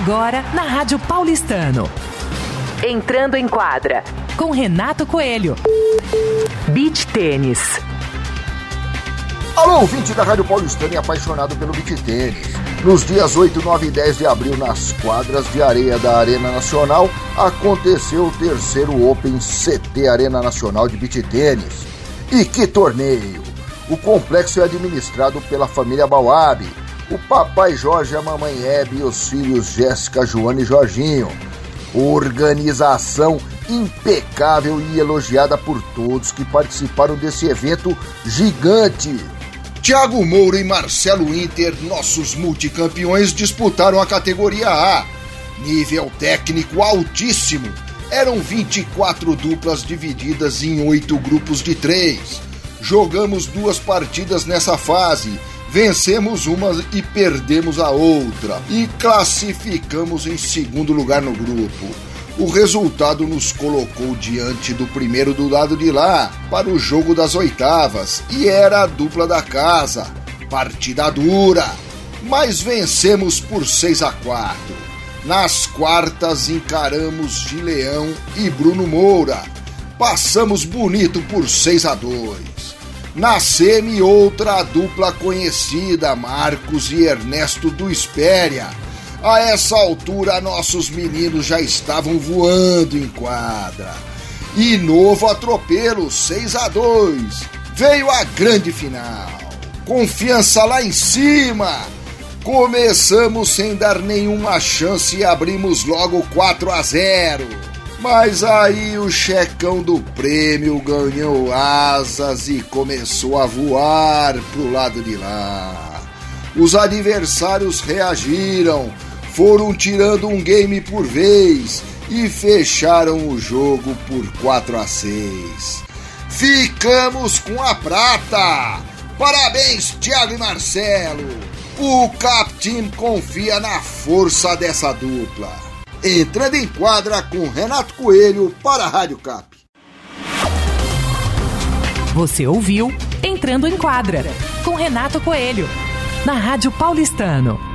Agora na Rádio Paulistano. Entrando em quadra com Renato Coelho. Beach Tênis. Alô, ouvinte da Rádio Paulistano e apaixonado pelo beach tênis. Nos dias 8, 9 e 10 de abril, nas quadras de areia da Arena Nacional, aconteceu o terceiro Open CT Arena Nacional de Beach Tênis. E que torneio! O complexo é administrado pela família Bauab, o papai Jorge, a mamãe Hebe e os filhos Jéssica, Joana e Jorginho. Organização impecável e elogiada por todos que participaram desse evento gigante. Tiago Moura e Marcelo Inter, nossos multicampeões, disputaram a categoria A. Nível técnico altíssimo. Eram 24 duplas divididas em oito grupos de três. Jogamos duas partidas nessa fase vencemos uma e perdemos a outra e classificamos em segundo lugar no grupo. O resultado nos colocou diante do primeiro do lado de lá para o jogo das oitavas e era a dupla da casa. Partida dura, mas vencemos por 6 a 4. Nas quartas encaramos Gileão e Bruno Moura. Passamos bonito por 6 a 2. Na semi, outra dupla conhecida, Marcos e Ernesto do Espéria. A essa altura, nossos meninos já estavam voando em quadra. E novo atropelo, 6 a 2 Veio a grande final. Confiança lá em cima. Começamos sem dar nenhuma chance e abrimos logo 4 a 0. Mas aí o checão do prêmio ganhou asas e começou a voar pro lado de lá. Os adversários reagiram, foram tirando um game por vez e fecharam o jogo por 4 a 6. Ficamos com a prata! Parabéns, Thiago e Marcelo! O Cap confia na força dessa dupla entrando em quadra com Renato Coelho para a Rádio Cap. Você ouviu Entrando em Quadra com Renato Coelho na Rádio Paulistano.